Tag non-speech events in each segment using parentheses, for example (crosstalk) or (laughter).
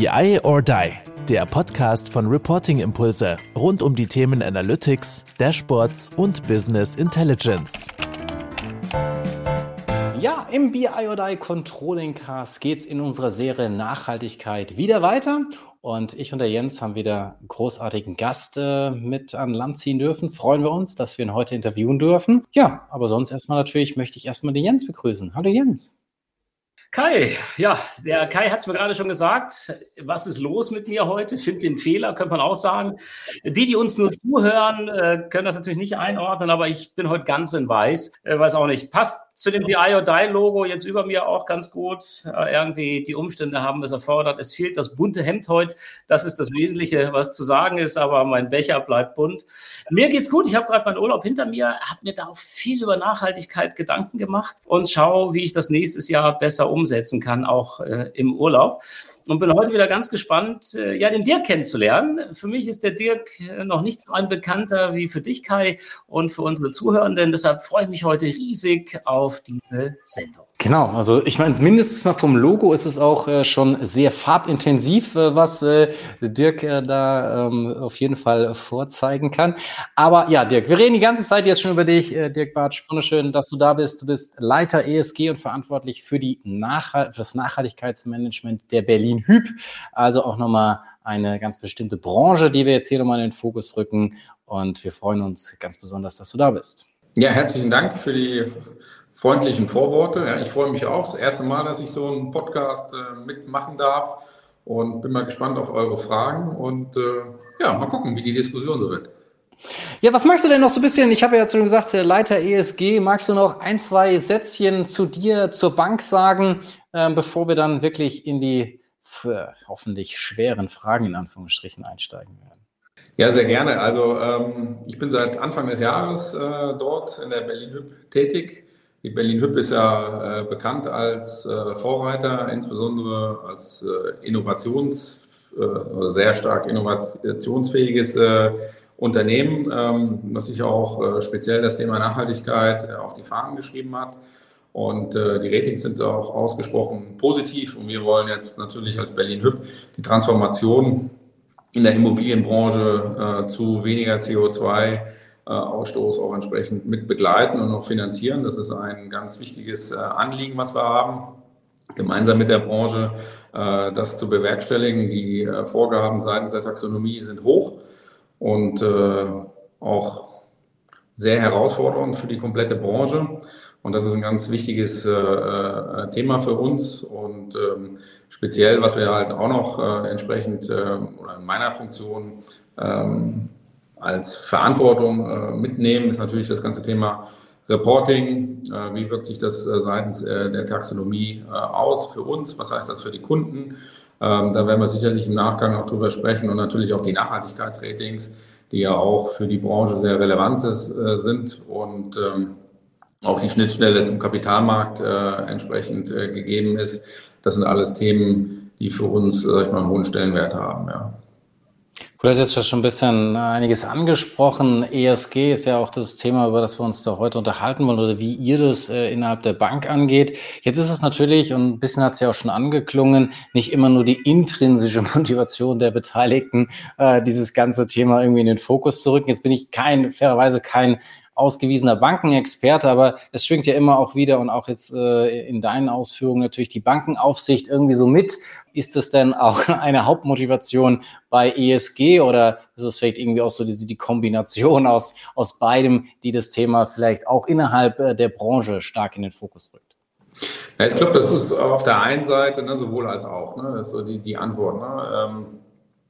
BI or Die, der Podcast von Reporting Impulse rund um die Themen Analytics, Dashboards und Business Intelligence. Ja, im BI or Die Controlling Cast geht es in unserer Serie Nachhaltigkeit wieder weiter. Und ich und der Jens haben wieder einen großartigen Gast äh, mit an Land ziehen dürfen. Freuen wir uns, dass wir ihn heute interviewen dürfen. Ja, aber sonst erstmal natürlich möchte ich erstmal den Jens begrüßen. Hallo Jens. Kai, ja, der Kai hat es mir gerade schon gesagt. Was ist los mit mir heute? Find den Fehler, könnte man auch sagen. Die, die uns nur zuhören, äh, können das natürlich nicht einordnen, aber ich bin heute ganz in weiß. Äh, weiß auch nicht. Passt zu dem BI or Die Logo jetzt über mir auch ganz gut. Äh, irgendwie die Umstände haben es erfordert. Es fehlt das bunte Hemd heute. Das ist das Wesentliche, was zu sagen ist, aber mein Becher bleibt bunt. Mir geht's gut. Ich habe gerade meinen Urlaub hinter mir, habe mir da auch viel über Nachhaltigkeit Gedanken gemacht und schaue, wie ich das nächstes Jahr besser umsetzen kann, auch äh, im Urlaub und bin heute wieder ganz gespannt, äh, ja, den Dirk kennenzulernen. Für mich ist der Dirk äh, noch nicht so ein Bekannter wie für dich, Kai, und für unsere Zuhörenden. Deshalb freue ich mich heute riesig auf diese Sendung. Genau, also ich meine, mindestens mal vom Logo ist es auch äh, schon sehr farbintensiv, äh, was äh, Dirk äh, da ähm, auf jeden Fall vorzeigen kann. Aber ja, Dirk, wir reden die ganze Zeit jetzt schon über dich. Äh, Dirk Bartsch, wunderschön, dass du da bist. Du bist Leiter ESG und verantwortlich für, die Nachhalt für das Nachhaltigkeitsmanagement der Berlin Hüb. Also auch nochmal eine ganz bestimmte Branche, die wir jetzt hier nochmal in den Fokus rücken. Und wir freuen uns ganz besonders, dass du da bist. Ja, herzlichen Dank für die freundlichen Vorworte. Ja, ich freue mich auch. Das erste Mal, dass ich so einen Podcast äh, mitmachen darf und bin mal gespannt auf eure Fragen und äh, ja, mal gucken, wie die Diskussion so wird. Ja, was magst du denn noch so ein bisschen? Ich habe ja schon gesagt, Leiter ESG, magst du noch ein, zwei Sätzchen zu dir, zur Bank sagen, äh, bevor wir dann wirklich in die hoffentlich schweren Fragen in Anführungsstrichen einsteigen werden? Ja, sehr gerne. Also ähm, ich bin seit Anfang des Jahres äh, dort in der Berlin Hüb tätig. Die Berlin-Hüb ist ja äh, bekannt als äh, Vorreiter, insbesondere als äh, Innovations, äh, sehr stark innovationsfähiges äh, Unternehmen, ähm, das sich auch äh, speziell das Thema Nachhaltigkeit auf die Fahnen geschrieben hat. Und die Ratings sind auch ausgesprochen positiv. Und wir wollen jetzt natürlich als Berlin-Hüb die Transformation in der Immobilienbranche zu weniger CO2 äh, Ausstoß auch entsprechend mit begleiten und auch finanzieren. Das ist ein ganz wichtiges äh, Anliegen, was wir haben, gemeinsam mit der Branche äh, das zu bewerkstelligen. Die Vorgaben seitens der Taxonomie sind hoch und auch sehr herausfordernd für die komplette Branche. Und das ist ein ganz wichtiges äh, Thema für uns. Und ähm, speziell, was wir halt auch noch äh, entsprechend äh, oder in meiner Funktion ähm, als Verantwortung äh, mitnehmen, ist natürlich das ganze Thema Reporting. Äh, wie wirkt sich das äh, seitens der Taxonomie aus für uns? Was heißt das für die Kunden? Ähm, da werden wir sicherlich im Nachgang noch drüber sprechen und natürlich auch die Nachhaltigkeitsratings, die ja auch für die Branche sehr relevant sind und ähm, auch die Schnittstelle zum Kapitalmarkt entsprechend gegeben ist. Das sind alles Themen, die für uns, sag ich mal, einen hohen Stellenwert haben. Ja. Du hast jetzt schon ein bisschen einiges angesprochen. ESG ist ja auch das Thema, über das wir uns da heute unterhalten wollen oder wie ihr das äh, innerhalb der Bank angeht. Jetzt ist es natürlich, und ein bisschen hat es ja auch schon angeklungen, nicht immer nur die intrinsische (laughs) Motivation der Beteiligten, äh, dieses ganze Thema irgendwie in den Fokus zu rücken. Jetzt bin ich kein, fairerweise kein ausgewiesener Bankenexperte, aber es schwingt ja immer auch wieder und auch jetzt äh, in deinen Ausführungen natürlich die Bankenaufsicht irgendwie so mit. Ist es denn auch (laughs) eine Hauptmotivation bei ESG oder ist es vielleicht irgendwie auch so diese, die Kombination aus, aus beidem, die das Thema vielleicht auch innerhalb äh, der Branche stark in den Fokus rückt? Ja, ich glaube, das ist auf der einen Seite ne, sowohl als auch. Ne, das ist so die, die Antwort. Ne? Ähm,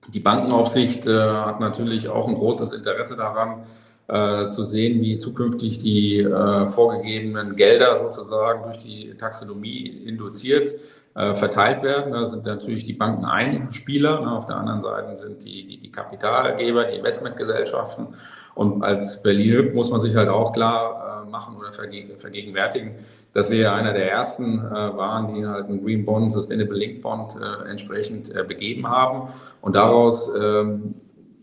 die Bankenaufsicht äh, hat natürlich auch ein großes Interesse daran, äh, zu sehen, wie zukünftig die äh, vorgegebenen Gelder sozusagen durch die Taxonomie induziert äh, verteilt werden. Da sind natürlich die Banken ein Spieler. Ne? Auf der anderen Seite sind die, die, die Kapitalgeber, die Investmentgesellschaften. Und als Berlin muss man sich halt auch klar äh, machen oder vergegenwärtigen, dass wir einer der ersten äh, waren, die halt einen Green Bond, Sustainable Link Bond äh, entsprechend äh, begeben haben. Und daraus ähm,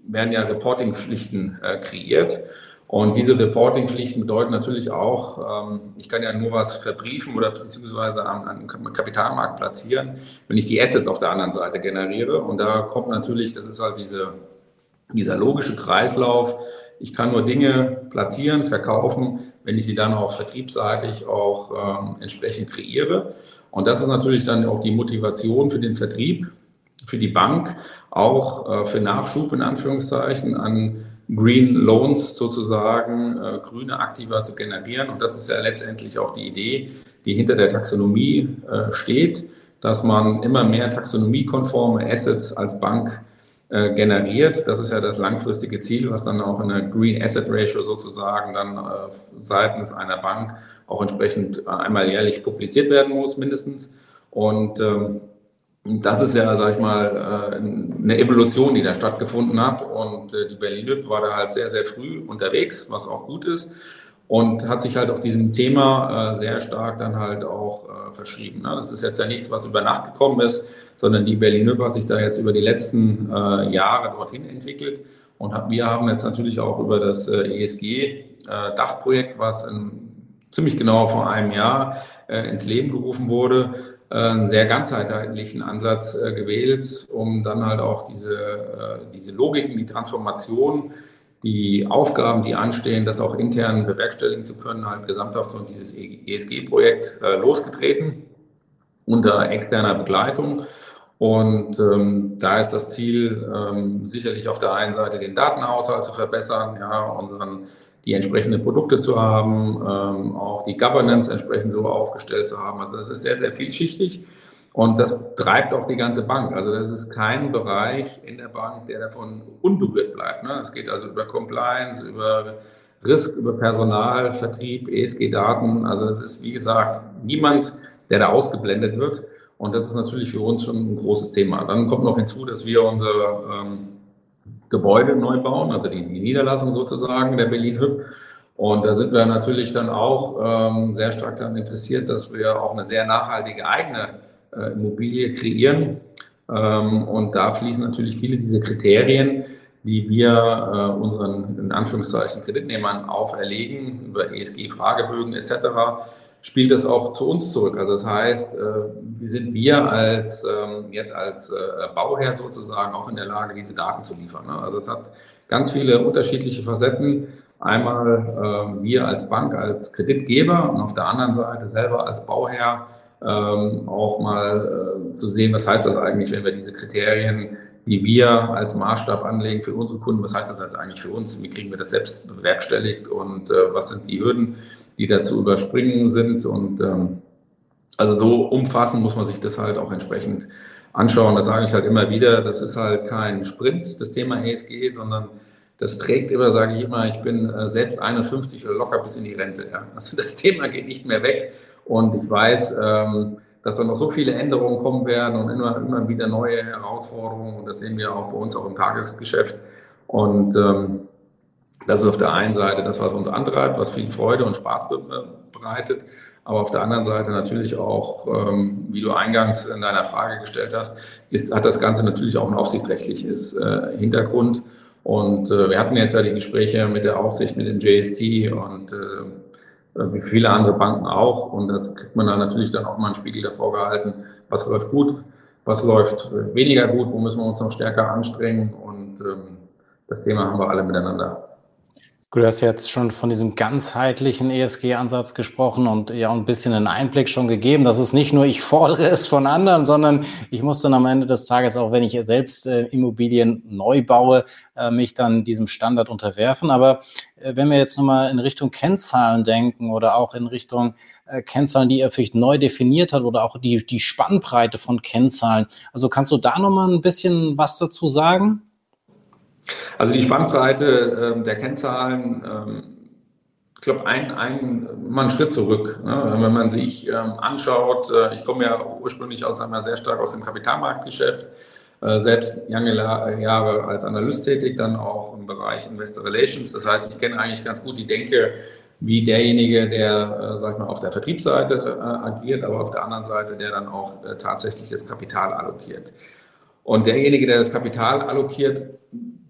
werden ja Reportingpflichten äh, kreiert. Und diese Reporting-Pflichten bedeuten natürlich auch, ähm, ich kann ja nur was verbriefen oder beziehungsweise am, Kapitalmarkt platzieren, wenn ich die Assets auf der anderen Seite generiere. Und da kommt natürlich, das ist halt diese, dieser logische Kreislauf. Ich kann nur Dinge platzieren, verkaufen, wenn ich sie dann auch vertriebsseitig auch ähm, entsprechend kreiere. Und das ist natürlich dann auch die Motivation für den Vertrieb, für die Bank, auch äh, für Nachschub in Anführungszeichen an Green Loans sozusagen, äh, grüne Aktiva zu generieren. Und das ist ja letztendlich auch die Idee, die hinter der Taxonomie äh, steht, dass man immer mehr taxonomiekonforme Assets als Bank äh, generiert. Das ist ja das langfristige Ziel, was dann auch in der Green Asset Ratio sozusagen dann äh, seitens einer Bank auch entsprechend einmal jährlich publiziert werden muss, mindestens. Und ähm, das ist ja, sag ich mal, äh, eine Evolution, die da stattgefunden hat. Und äh, die Berlin-Hüb war da halt sehr, sehr früh unterwegs, was auch gut ist. Und hat sich halt auch diesem Thema äh, sehr stark dann halt auch verschrieben. Ne? Das ist jetzt ja nichts, was über Nacht gekommen ist, sondern die Berlin-Hüb hat sich da jetzt über die letzten Jahre dorthin entwickelt. Und wir haben jetzt natürlich auch über das ESG-Dachprojekt, was ziemlich genau vor einem Jahr ins Leben gerufen wurde, einen sehr ganzheitlichen Ansatz äh, gewählt, um dann halt auch diese, äh, diese Logiken, die Transformation, die Aufgaben, die anstehen, das auch intern bewerkstelligen zu können, halt gesamthaft so dieses ESG-Projekt äh, losgetreten unter externer Begleitung. Und ähm, da ist das Ziel ähm, sicherlich auf der einen Seite den Datenhaushalt zu verbessern, ja, unseren die entsprechenden Produkte zu haben, ähm, auch die Governance entsprechend so aufgestellt zu haben. Also das ist sehr, sehr vielschichtig und das treibt auch die ganze Bank. Also das ist kein Bereich in der Bank, der davon unberührt bleibt. Ne? Es geht also über Compliance, über Risk, über Personal, Vertrieb, ESG-Daten. Also es ist, wie gesagt, niemand, der da ausgeblendet wird. Und das ist natürlich für uns schon ein großes Thema. Dann kommt noch hinzu, dass wir unsere ähm, Gebäude neu bauen, also die, die Niederlassung sozusagen der Berlin Hüb. Und da sind wir natürlich dann auch ähm, sehr stark daran interessiert, dass wir auch eine sehr nachhaltige eigene äh, Immobilie kreieren. Ähm, und da fließen natürlich viele dieser Kriterien, die wir äh, unseren in Anführungszeichen Kreditnehmern auferlegen, über ESG-Fragebögen etc., spielt das auch zu uns zurück. Also das heißt, äh, wie sind wir als ähm, jetzt als äh, Bauherr sozusagen auch in der Lage, diese Daten zu liefern. Ne? Also es hat ganz viele unterschiedliche Facetten. Einmal ähm, wir als Bank, als Kreditgeber und auf der anderen Seite selber als Bauherr ähm, auch mal äh, zu sehen, was heißt das eigentlich, wenn wir diese Kriterien, die wir als Maßstab anlegen für unsere Kunden, was heißt das halt eigentlich für uns? Wie kriegen wir das selbst bewerkstelligt und was sind die Hürden? Die da zu überspringen sind. Und ähm, also so umfassend muss man sich das halt auch entsprechend anschauen. Das sage ich halt immer wieder. Das ist halt kein Sprint, das Thema ESG, sondern das trägt immer, sage ich immer, ich bin äh, selbst 51 oder locker bis in die Rente. Ja. Also das (laughs) Thema geht nicht mehr weg. Und ich weiß, ähm, dass da noch so viele Änderungen kommen werden und immer, immer wieder neue Herausforderungen. Und das sehen wir auch bei uns auch im Tagesgeschäft. Und ähm, das ist auf der einen Seite das, was uns antreibt, was viel Freude und Spaß bereitet. Aber auf der anderen Seite natürlich auch, ähm, wie du eingangs in deiner Frage gestellt hast, ist, hat das Ganze natürlich auch ein aufsichtsrechtliches äh, Hintergrund. Und äh, wir hatten jetzt ja die Gespräche mit der Aufsicht, mit dem JST und äh, wie viele andere Banken auch. Und da kriegt man dann natürlich dann auch mal einen Spiegel davor gehalten, was läuft gut, was läuft weniger gut, wo müssen wir uns noch stärker anstrengen. Und ähm, das Thema haben wir alle miteinander. Du hast jetzt schon von diesem ganzheitlichen ESG-Ansatz gesprochen und ja ein bisschen einen Einblick schon gegeben. Das ist nicht nur, ich fordere es von anderen, sondern ich muss dann am Ende des Tages, auch wenn ich selbst äh, Immobilien neu baue, äh, mich dann diesem Standard unterwerfen. Aber äh, wenn wir jetzt nochmal in Richtung Kennzahlen denken oder auch in Richtung äh, Kennzahlen, die er vielleicht neu definiert hat oder auch die, die Spannbreite von Kennzahlen. Also kannst du da nochmal ein bisschen was dazu sagen? Also die Spannbreite äh, der Kennzahlen, ähm, ich glaube, ein, ein, mal einen Schritt zurück. Ne? Wenn man sich ähm, anschaut, äh, ich komme ja ursprünglich aus einmal sehr stark aus dem Kapitalmarktgeschäft, äh, selbst lange Jahre als Analyst tätig, dann auch im Bereich Investor Relations. Das heißt, ich kenne eigentlich ganz gut die Denke, wie derjenige, der, äh, sag ich mal, auf der Vertriebsseite äh, agiert, aber auf der anderen Seite, der dann auch äh, tatsächlich das Kapital allokiert. Und derjenige, der das Kapital allokiert,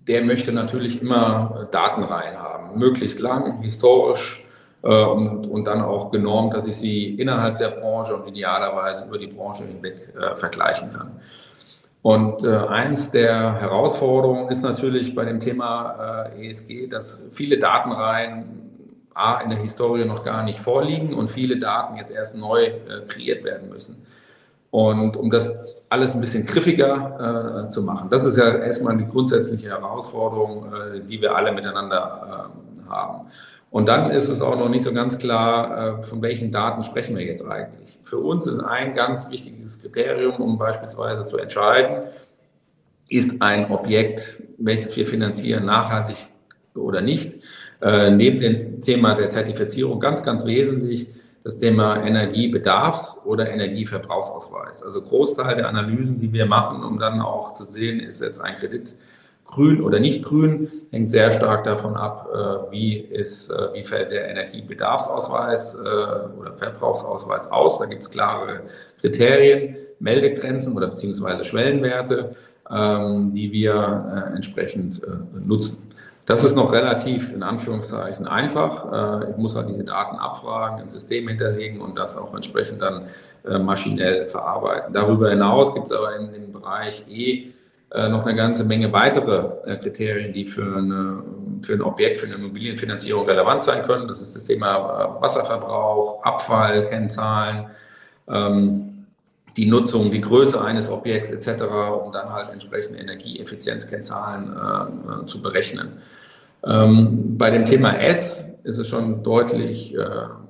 der möchte natürlich immer Datenreihen haben, möglichst lang, historisch äh, und, und dann auch genormt, dass ich sie innerhalb der Branche und idealerweise über die Branche hinweg äh, vergleichen kann. Und äh, eins der Herausforderungen ist natürlich bei dem Thema äh, ESG, dass viele Datenreihen A, in der Historie noch gar nicht vorliegen und viele Daten jetzt erst neu äh, kreiert werden müssen. Und um das alles ein bisschen griffiger äh, zu machen, das ist ja erstmal die grundsätzliche Herausforderung, äh, die wir alle miteinander äh, haben. Und dann ist es auch noch nicht so ganz klar, äh, von welchen Daten sprechen wir jetzt eigentlich. Für uns ist ein ganz wichtiges Kriterium, um beispielsweise zu entscheiden, ist ein Objekt, welches wir finanzieren, nachhaltig oder nicht. Äh, neben dem Thema der Zertifizierung ganz, ganz wesentlich das Thema Energiebedarfs- oder Energieverbrauchsausweis. Also Großteil der Analysen, die wir machen, um dann auch zu sehen, ist jetzt ein Kredit grün oder nicht grün, hängt sehr stark davon ab, äh, wie, ist, äh, wie fällt der Energiebedarfsausweis oder Verbrauchsausweis aus. Da gibt es klare Kriterien, Meldegrenzen oder beziehungsweise Schwellenwerte, ähm, die wir entsprechend nutzen. Das ist noch relativ in Anführungszeichen einfach. Äh, ich muss halt diese Daten abfragen, ein System hinterlegen und das auch entsprechend dann äh, maschinell verarbeiten. Darüber hinaus gibt es aber in dem Bereich E äh, noch eine ganze Menge weitere Kriterien, die für, eine, für ein Objekt, für eine Immobilienfinanzierung relevant sein können. Das ist das Thema Wasserverbrauch, Abfallkennzahlen, ähm, die Nutzung, die Größe eines Objekts etc., um dann halt entsprechende Energieeffizienzkennzahlen zu berechnen. Ähm, bei dem Thema S ist es schon deutlich äh,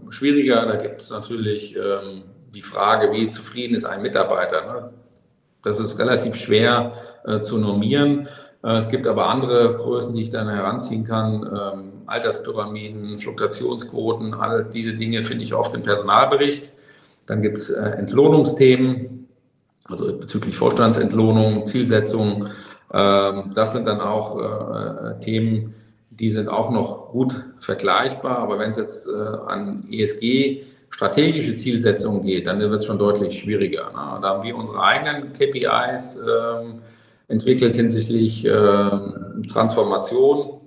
schwieriger. Da gibt es natürlich ähm, die Frage, wie zufrieden ist ein Mitarbeiter. Ne? Das ist relativ schwer äh, zu normieren. Äh, es gibt aber andere Größen, die ich dann heranziehen kann. Ähm, Alterspyramiden, Fluktuationsquoten, all diese Dinge finde ich oft im Personalbericht. Dann gibt es äh, Entlohnungsthemen, also bezüglich Vorstandsentlohnung, Zielsetzung. Ähm, das sind dann auch äh, Themen, die sind auch noch gut vergleichbar. Aber wenn es jetzt äh, an ESG strategische Zielsetzungen geht, dann wird es schon deutlich schwieriger. Ne? Da haben wir unsere eigenen KPIs ähm, entwickelt hinsichtlich äh, Transformation,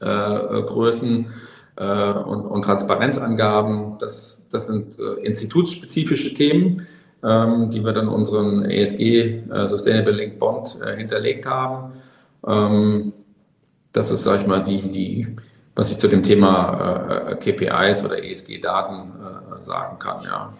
äh, Größen äh, und, und, Transparenzangaben. Das, das sind äh, institutsspezifische Themen, ähm, die wir dann unseren ESG äh, Sustainable Link Bond hinterlegt haben. Ähm, das ist, sage ich mal, die, die, was ich zu dem Thema äh, KPIs oder ESG-Daten äh, sagen kann, ja.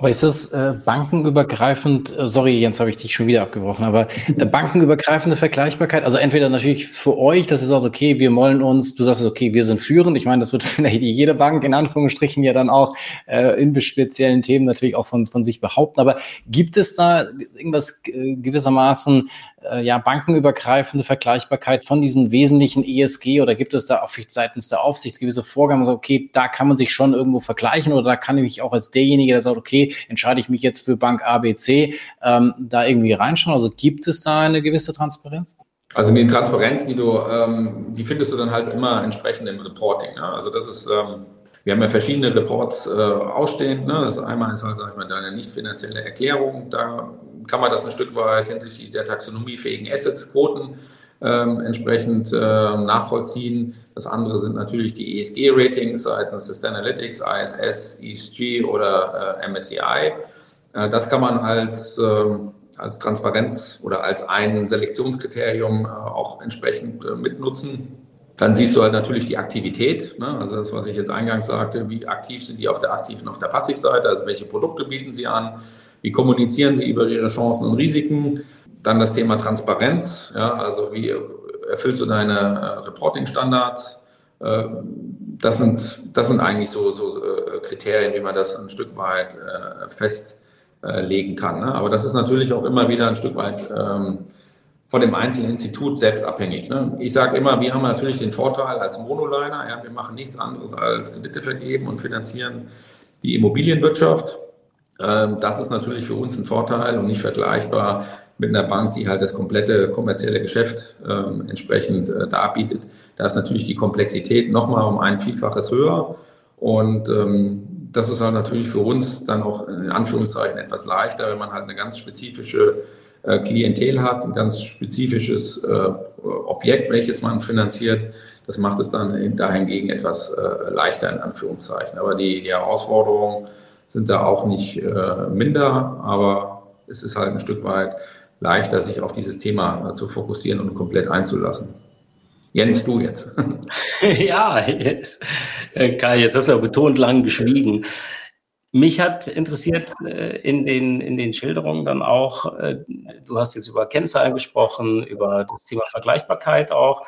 Aber ist das äh, bankenübergreifend, äh, sorry Jens, habe ich dich schon wieder abgebrochen, aber äh, bankenübergreifende Vergleichbarkeit, also entweder natürlich für euch, dass ihr sagt, okay, wir wollen uns, du sagst, okay, wir sind führend, ich meine, das wird (laughs) vielleicht jede Bank in Anführungsstrichen ja dann auch äh, in speziellen Themen natürlich auch von, von sich behaupten, aber gibt es da irgendwas äh, gewissermaßen äh, ja, bankenübergreifende Vergleichbarkeit von diesen wesentlichen ESG oder gibt es da auch seitens der Aufsicht gewisse Vorgaben, so, okay, da kann man sich schon irgendwo vergleichen oder da kann ich mich auch als derjenige, der sagt, okay, entscheide ich mich jetzt für Bank ABC, ähm, da irgendwie reinschauen? Also gibt es da eine gewisse Transparenz? Also die Transparenz, die du, ähm, die findest du dann halt immer entsprechend im Reporting. Ne? Also das ist, ähm, wir haben ja verschiedene Reports äh, ausstehend. Ne? Das einmal ist halt, sag ich mal, deine nicht finanzielle Erklärung. Da kann man das ein Stück weit hinsichtlich der taxonomiefähigen Assets, Quoten ähm, entsprechend äh, nachvollziehen. Das andere sind natürlich die ESG-Ratings seitens Sustainalytics, ISS, ESG oder äh, MSCI. Äh, das kann man als, ähm, als Transparenz oder als ein Selektionskriterium äh, auch entsprechend äh, mitnutzen. Dann siehst du halt natürlich die Aktivität, ne? also das, was ich jetzt eingangs sagte, wie aktiv sind die auf der aktiven, auf der Passivseite, also welche Produkte bieten sie an, wie kommunizieren Sie über Ihre Chancen und Risiken? Dann das Thema Transparenz. Ja, also wie erfüllst du deine äh, Reporting-Standards? Äh, das, sind, das sind eigentlich so, so äh, Kriterien, wie man das ein Stück weit äh, festlegen kann. Ne? Aber das ist natürlich auch immer wieder ein Stück weit ähm, von dem einzelnen Institut selbst abhängig. Ne? Ich sage immer, wir haben natürlich den Vorteil als Monoliner, ja, wir machen nichts anderes als Kredite vergeben und finanzieren die Immobilienwirtschaft. Ähm, das ist natürlich für uns ein Vorteil und nicht vergleichbar mit einer Bank, die halt das komplette kommerzielle Geschäft ähm, entsprechend äh, darbietet. Da ist natürlich die Komplexität nochmal um ein Vielfaches höher. Und ähm, das ist halt natürlich für uns dann auch in Anführungszeichen etwas leichter, wenn man halt eine ganz spezifische äh, Klientel hat, ein ganz spezifisches äh, Objekt, welches man finanziert. Das macht es dann dahingegen etwas leichter in Anführungszeichen. Aber die, die Herausforderungen sind da auch nicht äh, minder, aber es ist halt ein Stück weit leichter, sich auf dieses Thema äh, zu fokussieren und komplett einzulassen. Jens, du jetzt. (laughs) ja, jetzt, äh, Kai, jetzt hast du ja betont lang geschwiegen. Mich hat interessiert äh, in, den, in den Schilderungen dann auch, du hast jetzt über Kennzahlen gesprochen, über das Thema Vergleichbarkeit auch.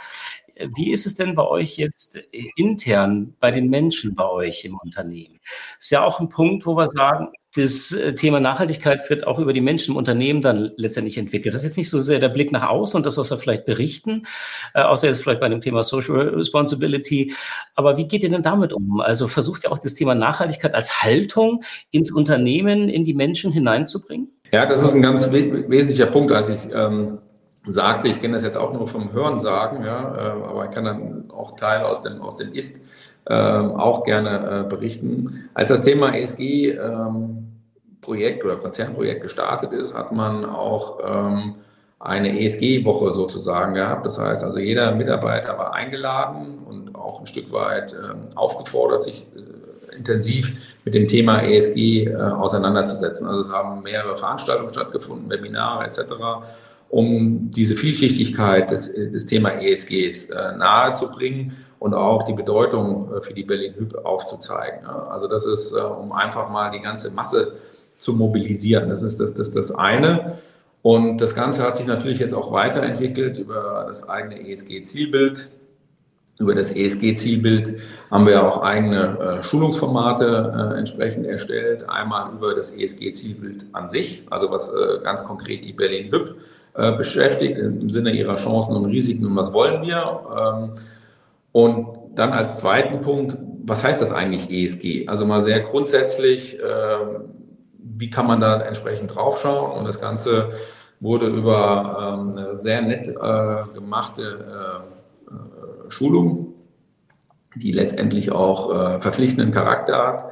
Wie ist es denn bei euch jetzt intern, bei den Menschen bei euch im Unternehmen? Ist ja auch ein Punkt, wo wir sagen, das äh, Thema Nachhaltigkeit wird auch über die Menschen im Unternehmen dann letztendlich entwickelt. Das ist jetzt nicht so sehr der Blick nach außen und das, was wir vielleicht berichten, äh, außer jetzt vielleicht bei dem Thema Social Responsibility. Aber wie geht ihr denn damit um? Also versucht ihr auch das Thema Nachhaltigkeit als Haltung ins Unternehmen, in die Menschen hineinzubringen? Ja, das ist ein ganz we wesentlicher Punkt. Als ich ähm, sagte, ich kenne das jetzt auch nur vom Hören sagen, ja, äh, aber ich kann dann auch Teil aus dem, aus dem Ist ähm, auch gerne äh, berichten. Als das Thema ESG ähm, Projekt oder Konzernprojekt gestartet ist, hat man auch ähm, eine ESG-Woche sozusagen gehabt. Das heißt also, jeder Mitarbeiter war eingeladen und auch ein Stück weit ähm, aufgefordert, sich äh, intensiv mit dem Thema ESG äh, auseinanderzusetzen. Also es haben mehrere Veranstaltungen stattgefunden, Webinare etc um diese Vielschichtigkeit des, des Thema ESGs äh, nahezubringen und auch die Bedeutung äh, für die Berlin Hüb aufzuzeigen. Ja. Also das ist, äh, um einfach mal die ganze Masse zu mobilisieren. Das ist das, das, das eine. Und das Ganze hat sich natürlich jetzt auch weiterentwickelt über das eigene ESG-Zielbild. Über das ESG-Zielbild haben wir auch eigene äh, Schulungsformate äh, entsprechend erstellt. Einmal über das ESG-Zielbild an sich, also was äh, ganz konkret die Berlin Hüb äh, beschäftigt im Sinne ihrer Chancen und Risiken und was wollen wir. Ähm, und dann als zweiten Punkt, was heißt das eigentlich ESG? Also mal sehr grundsätzlich, ähm, wie kann man da entsprechend draufschauen? Und das Ganze wurde über ähm, eine sehr nett äh, gemachte äh, Schulung, die letztendlich auch verpflichtenden Charakter hat,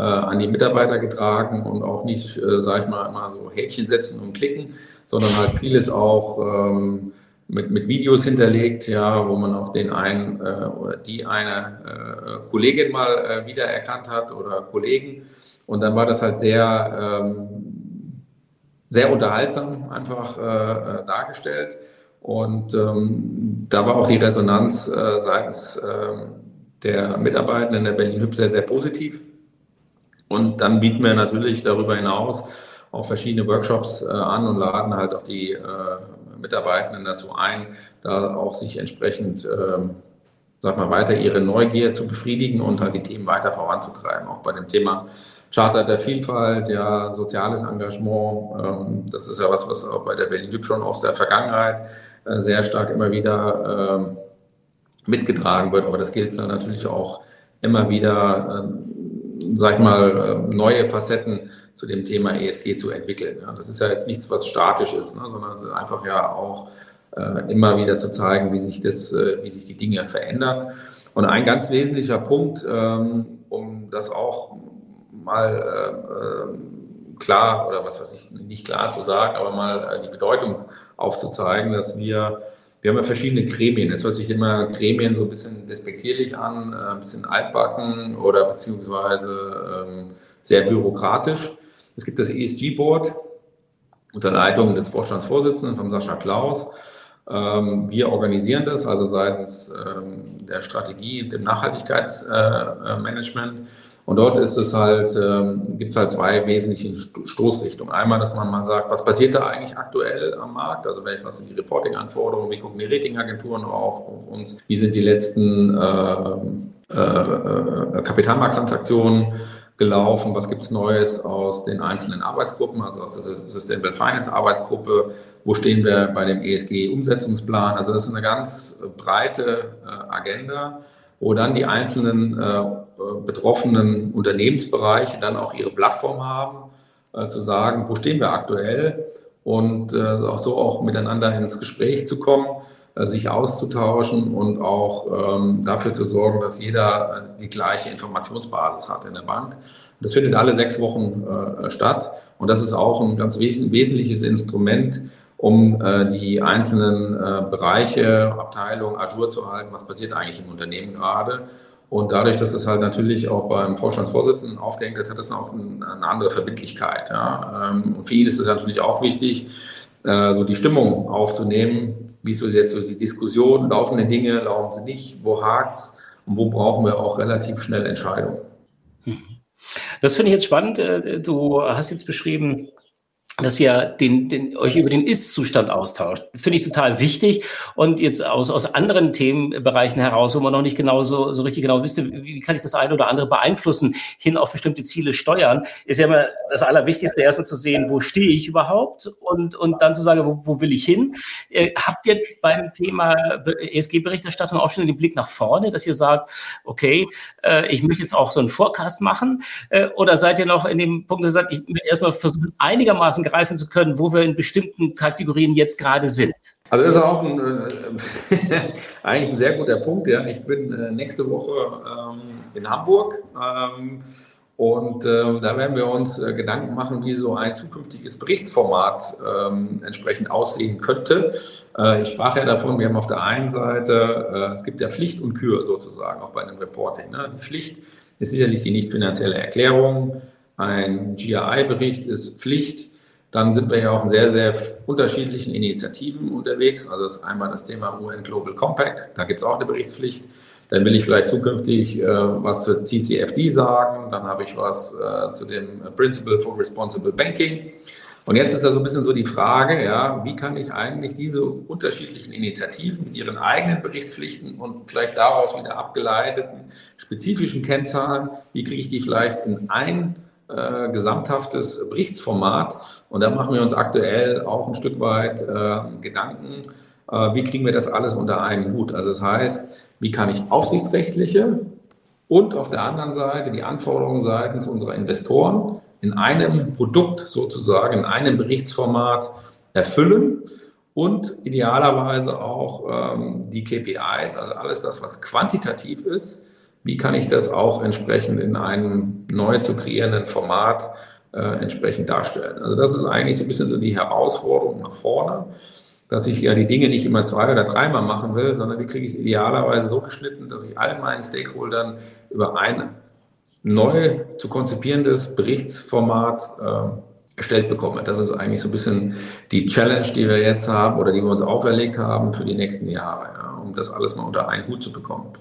an die Mitarbeiter getragen und auch nicht, äh, sage ich mal, immer so Häkchen setzen und klicken, sondern halt vieles auch ähm, mit, mit Videos hinterlegt, ja, wo man auch den einen äh, oder die eine äh, Kollegin mal äh, wiedererkannt hat oder Kollegen. Und dann war das halt sehr, ähm, sehr unterhaltsam einfach äh, äh dargestellt. Und ähm, da war auch die Resonanz äh, seitens ähm, der Mitarbeitenden der Berlin Hüb sehr, sehr positiv. Und dann bieten wir natürlich darüber hinaus auch verschiedene Workshops äh, an und laden halt auch die äh, Mitarbeitenden dazu ein, da auch sich entsprechend, ähm, sag mal, weiter ihre Neugier zu befriedigen und halt die Themen weiter voranzutreiben. Auch bei dem Thema Charter der Vielfalt, ja, soziales Engagement, ähm, das ist ja was, was auch bei der Berlin Hüb schon aus der Vergangenheit äh, sehr stark immer wieder ähm, mitgetragen wird. Aber das gilt dann natürlich auch immer wieder, äh, sag ich mal, äh, neue Facetten zu dem Thema ESG zu entwickeln. Ja, das ist ja jetzt nichts, was statisch ist, ne, sondern es ist einfach ja auch äh, immer wieder zu zeigen, wie sich, das, äh, wie sich die Dinge verändern. Und ein ganz wesentlicher Punkt, ähm, um das auch mal äh, äh klar oder was weiß ich, nicht klar zu sagen, aber mal äh, die Bedeutung aufzuzeigen, dass wir wir haben ja verschiedene Gremien. Es hört sich immer Gremien so ein bisschen despektierlich an, äh, ein bisschen altbacken oder beziehungsweise ähm, sehr bürokratisch. Es gibt das ESG-Board unter Leitung des Vorstandsvorsitzenden von Sascha Klaus. Ähm, wir organisieren das, also seitens ähm, der Strategie und dem Nachhaltigkeitsmanagement. Und dort ist es halt, ähm, gibt es halt zwei wesentliche Stoßrichtungen. Einmal, dass man mal sagt, was passiert da eigentlich aktuell am Markt? Also was sind die Reporting-Anforderungen? Wie gucken die Ratingagenturen auf, auf uns? Wie sind die letzten äh, äh, äh, Kapitalmarkttransaktionen? gelaufen? Was gibt es Neues aus den einzelnen Arbeitsgruppen, also aus der Sustainable Finance Arbeitsgruppe? Wo stehen wir bei dem ESG-Umsetzungsplan? Also das ist eine ganz breite äh, Agenda, wo dann die einzelnen äh, betroffenen Unternehmensbereiche dann auch ihre Plattform haben, äh, zu sagen, wo stehen wir aktuell und auch so auch miteinander ins Gespräch zu kommen äh, sich auszutauschen und auch ähm, dafür zu sorgen, dass jeder äh, die gleiche Informationsbasis hat in der Bank. Das findet alle sechs Wochen äh, statt und das ist auch ein ganz wes wesentliches Instrument, um äh, die einzelnen äh, Bereiche, Abteilungen ajour zu halten, was passiert eigentlich im Unternehmen gerade. Und dadurch, dass es halt natürlich auch beim Vorstandsvorsitzenden aufgehängt hat, hat das auch eine andere Verbindlichkeit. Ja. Ähm, und für ihn ist es natürlich auch wichtig, äh, so die Stimmung aufzunehmen. Wie so jetzt so die Diskussion? Laufen die Dinge, laufen sie nicht? Wo hakt es? Und wo brauchen wir auch relativ schnell Entscheidungen? Mhm. Das finde ich jetzt spannend. Äh, du hast jetzt beschrieben, dass ihr den, den, euch über den Ist-Zustand austauscht. Finde ich total wichtig. Und jetzt aus, aus anderen Themenbereichen heraus, wo man noch nicht genau so, so richtig genau wisst, wie, kann ich das eine oder andere beeinflussen, hin auf bestimmte Ziele steuern, ist ja immer das Allerwichtigste, erstmal zu sehen, wo stehe ich überhaupt und, und dann zu sagen, wo, wo will ich hin. Äh, habt ihr beim Thema ESG-Berichterstattung auch schon den Blick nach vorne, dass ihr sagt, okay, äh, ich möchte jetzt auch so einen Forecast machen? Äh, oder seid ihr noch in dem Punkt, dass ihr sagt, ich will erstmal versuchen, einigermaßen greifen zu können, wo wir in bestimmten Kategorien jetzt gerade sind. Also das ist auch ein, äh, (laughs) eigentlich ein sehr guter Punkt. Ja. Ich bin äh, nächste Woche ähm, in Hamburg ähm, und äh, da werden wir uns äh, Gedanken machen, wie so ein zukünftiges Berichtsformat ähm, entsprechend aussehen könnte. Äh, ich sprach ja davon, wir haben auf der einen Seite, äh, es gibt ja Pflicht und Kür sozusagen auch bei einem Reporting. Ne. Die Pflicht ist sicherlich die nicht finanzielle Erklärung. Ein GRI-Bericht ist Pflicht. Dann sind wir ja auch in sehr, sehr unterschiedlichen Initiativen unterwegs. Also ist einmal das Thema UN Global Compact, da gibt es auch eine Berichtspflicht. Dann will ich vielleicht zukünftig äh, was zur TCFD sagen. Dann habe ich was äh, zu dem Principle for Responsible Banking. Und jetzt ist ja so ein bisschen so die Frage, ja, wie kann ich eigentlich diese unterschiedlichen Initiativen mit ihren eigenen Berichtspflichten und vielleicht daraus wieder abgeleiteten spezifischen Kennzahlen, wie kriege ich die vielleicht in ein äh, gesamthaftes Berichtsformat. Und da machen wir uns aktuell auch ein Stück weit äh, Gedanken, äh, wie kriegen wir das alles unter einen Hut. Also das heißt, wie kann ich aufsichtsrechtliche und auf der anderen Seite die Anforderungen seitens unserer Investoren in einem Produkt sozusagen, in einem Berichtsformat erfüllen und idealerweise auch ähm, die KPIs, also alles das, was quantitativ ist, wie kann ich das auch entsprechend in einem neu zu kreierenden Format äh, entsprechend darstellen. Also das ist eigentlich so ein bisschen so die Herausforderung nach vorne, dass ich ja die Dinge nicht immer zwei oder dreimal machen will, sondern wie kriege ich es idealerweise so geschnitten, dass ich allen meinen Stakeholdern über ein neu zu konzipierendes Berichtsformat äh, erstellt bekomme. Das ist eigentlich so ein bisschen die Challenge, die wir jetzt haben oder die wir uns auferlegt haben für die nächsten Jahre, ja, um das alles mal unter einen Hut zu bekommen.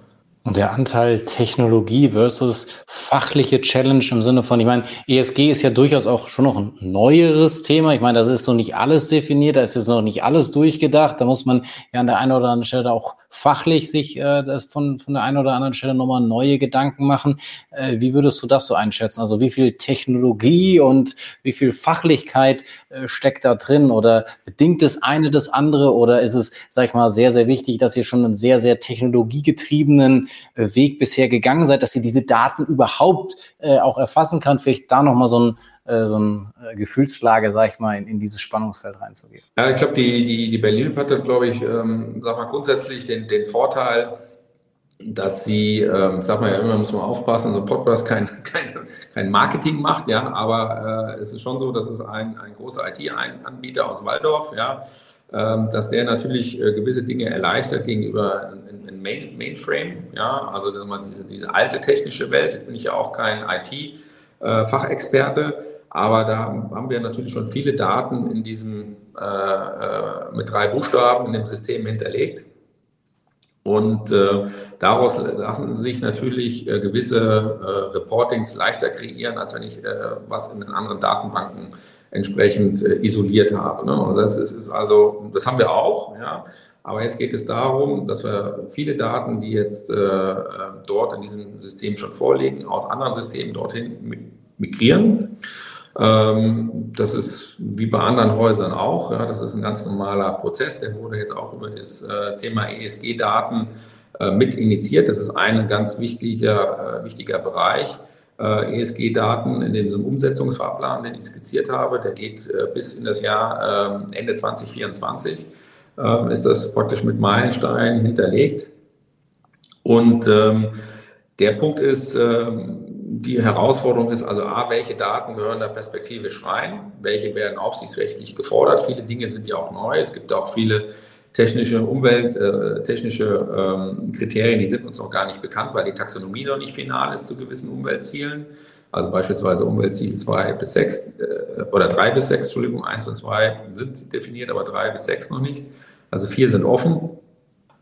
Und der Anteil Technologie versus fachliche Challenge im Sinne von, ich meine, ESG ist ja durchaus auch schon noch ein neueres Thema. Ich meine, das ist noch nicht alles definiert, da ist jetzt noch nicht alles durchgedacht. Da muss man ja an der einen oder anderen Stelle auch fachlich sich äh, das von, von der einen oder anderen Stelle nochmal neue Gedanken machen. Äh, wie würdest du das so einschätzen? Also wie viel Technologie und wie viel Fachlichkeit äh, steckt da drin? Oder bedingt das eine das andere? Oder ist es, sag ich mal, sehr, sehr wichtig, dass ihr schon einen sehr, sehr technologiegetriebenen äh, Weg bisher gegangen seid, dass ihr diese Daten überhaupt äh, auch erfassen kann? Vielleicht da nochmal so ein äh, so eine äh, Gefühlslage, sag ich mal, in, in dieses Spannungsfeld reinzugehen. Ja, ich glaube, die, die, die Berlin hat, glaube ich, ähm, sag mal, grundsätzlich den, den Vorteil, dass sie, ähm, sag mal ja immer, muss man aufpassen, so Podcast kein, (laughs) kein, kein Marketing macht, ja, aber äh, es ist schon so, dass es ein, ein großer IT-Anbieter aus Waldorf, ja, ähm, dass der natürlich äh, gewisse Dinge erleichtert gegenüber einem Main, Mainframe, ja, also diese, diese alte technische Welt, jetzt bin ich ja auch kein IT-Fachexperte, äh, aber da haben wir natürlich schon viele Daten in diesem äh, äh, mit drei Buchstaben in dem System hinterlegt. Und äh, daraus lassen sich natürlich äh, gewisse äh, Reportings leichter kreieren, als wenn ich äh, was in den anderen Datenbanken entsprechend isoliert habe. Ne? Also das ist, ist, also, das haben wir auch, ja. Aber jetzt geht es darum, dass wir viele Daten, die jetzt dort in diesem System schon vorliegen, aus anderen Systemen dorthin migrieren. Ähm, das ist wie bei anderen Häusern auch. Ja, das ist ein ganz normaler Prozess. Der wurde jetzt auch über das äh, Thema ESG-Daten äh, mit initiiert. Das ist ein ganz wichtiger, äh, wichtiger Bereich. ESG-Daten in dem Umsetzungsfahrplan, den ich skizziert habe, der geht bis in das Jahr ähm, Ende 2024, ähm, ist das praktisch mit Meilensteinen hinterlegt. Und der Punkt ist, die Herausforderung ist also A, welche Daten gehören da perspektivisch rein? Welche werden aufsichtsrechtlich gefordert? Viele Dinge sind ja auch neu. Es gibt auch viele technische Umwelt, äh, technische ähm, Kriterien, die sind uns noch gar nicht bekannt, weil die Taxonomie noch nicht final ist zu gewissen Umweltzielen. Also beispielsweise Umweltziel 2 bis 6 äh, oder 3 bis 6, Entschuldigung, 1 und 2 sind definiert, aber 3 bis 6 noch nicht. Also vier sind offen.